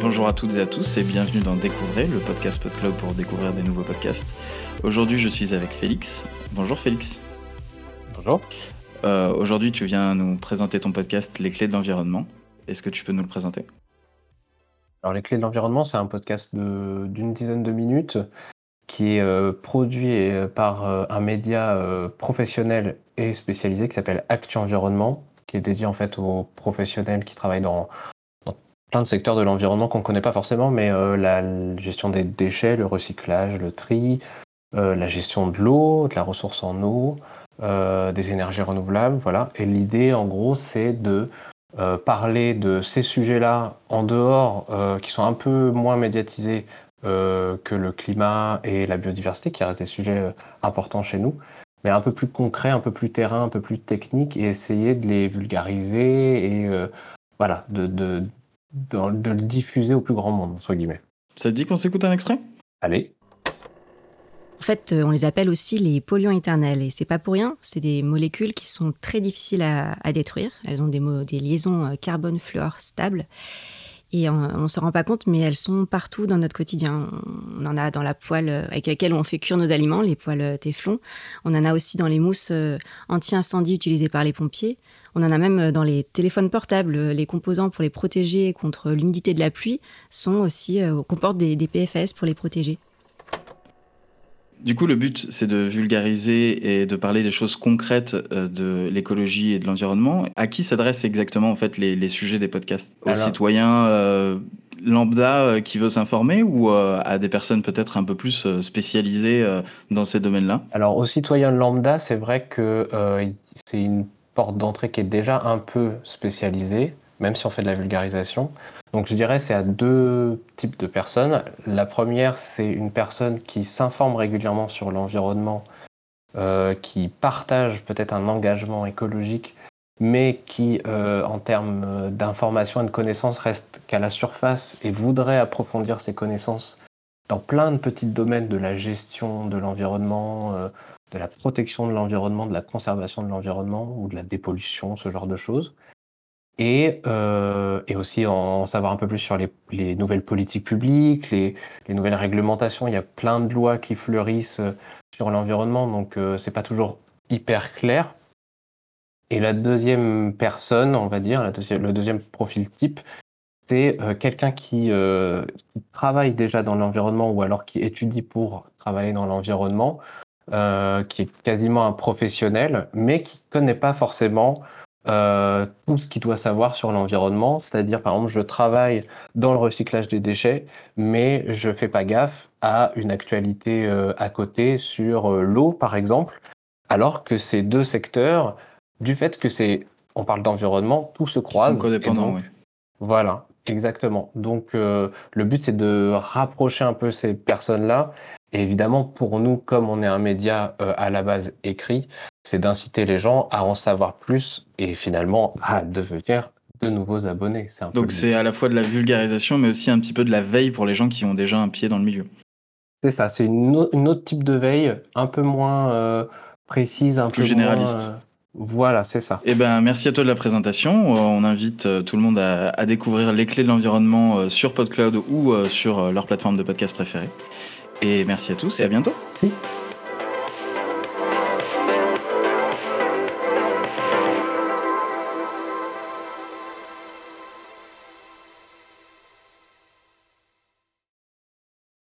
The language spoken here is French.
Bonjour à toutes et à tous et bienvenue dans Découvrez, le podcast PodCloud pour découvrir des nouveaux podcasts. Aujourd'hui, je suis avec Félix. Bonjour Félix. Bonjour. Euh, Aujourd'hui, tu viens nous présenter ton podcast Les clés de l'environnement. Est-ce que tu peux nous le présenter? Alors, Les Clés de l'Environnement, c'est un podcast d'une dizaine de minutes qui est euh, produit euh, par euh, un média professionnel et spécialisé qui s'appelle Actu Environnement, qui est dédié en fait aux professionnels qui travaillent dans, plein de secteurs de l'environnement qu'on ne connaît pas forcément, mais la, gestion des déchets, le recyclage, le tri, la gestion de l'eau, de la ressource en eau, des énergies renouvelables, voilà. Et l'idée, en gros, c'est de parler de ces sujets-là en dehors, qui sont un peu moins médiatisés que le climat et la biodiversité, qui restent des sujets euh, importants chez nous, mais un peu plus concrets, un peu plus terrain, un peu plus techniques, et essayer de les vulgariser et euh, voilà, de, de, de, de le diffuser au plus grand monde, entre guillemets. Ça te dit qu'on s'écoute un extrait? Allez, En fait, euh, on les appelle aussi les polluants éternels. Et c'est pas pour rien, c'est des molécules qui sont très difficiles à, à détruire. Elles ont des, mo- des liaisons euh, carbone-fluor stables. Et on ne se rend pas compte, mais elles sont partout dans notre quotidien. On en a dans la poêle euh, avec laquelle on fait cuire nos aliments, les poêles euh, Téflon. On en a aussi dans les mousses euh, anti-incendie utilisées par les pompiers. On en a même dans les téléphones portables. Les composants pour les protéger contre l'humidité de la pluie sont aussi comportent des, des PFS pour les protéger. Du coup, le but, c'est de vulgariser et de parler des choses concrètes euh, de l'écologie et de l'environnement. À qui s'adressent exactement en fait les, les sujets des podcasts? Aux Alors- citoyens euh, lambda euh, qui veut s'informer ou euh, à des personnes peut-être un peu plus spécialisées euh, dans ces domaines-là? Alors, aux citoyens lambda, c'est vrai que c'est une porte d'entrée qui est déjà un peu spécialisée, même si on fait de la vulgarisation. Donc, je dirais c'est à deux types de personnes. La première, c'est une personne qui s'informe régulièrement sur l'environnement, euh, qui partage peut-être un engagement écologique, mais qui, euh, en termes euh, d'information et de connaissances, reste qu'à la surface et voudrait approfondir ses connaissances dans plein de petits domaines de la gestion de l'environnement, de la protection de l'environnement, de la conservation de l'environnement ou de la dépollution, ce genre de choses. Et, euh, et aussi en savoir un peu plus sur les, les nouvelles politiques publiques, les, les nouvelles réglementations. Il y a plein de lois qui fleurissent euh, sur l'environnement, donc euh, c'est pas toujours hyper clair. Et la deuxième personne, on va dire, le deuxième profil type, c'est euh, quelqu'un qui, qui travaille déjà dans l'environnement ou alors qui étudie pour travailler dans l'environnement, qui est quasiment un professionnel, mais qui ne connaît pas forcément euh, tout ce qu'il doit savoir sur l'environnement. C'est-à-dire, par exemple, je travaille dans le recyclage des déchets, mais je fais pas gaffe à une actualité euh, à côté sur euh, l'eau, par exemple, alors que ces deux secteurs, du fait que c'est, on parle d'environnement, tout se croise. sont codépendants, et donc, oui. voilà, exactement. Donc, le but, c'est de rapprocher un peu ces personnes-là. Et évidemment, pour nous, comme on est un média à la base écrit, c'est d'inciter les gens à en savoir plus et finalement à devenir de nouveaux abonnés. Un Donc c'est à la fois de la vulgarisation, mais aussi un petit peu de la veille pour les gens qui ont déjà un pied dans le milieu. C'est ça, c'est une, au- une autre type de veille, un peu moins euh, précise, un Plus peu généraliste. moins, euh, Voilà, c'est ça. Eh ben, merci à toi de la présentation. Euh, On invite tout le monde à, à découvrir les clés de l'environnement sur PodCloud ou sur leur plateforme de podcast préférée. Et merci à tous et à bientôt.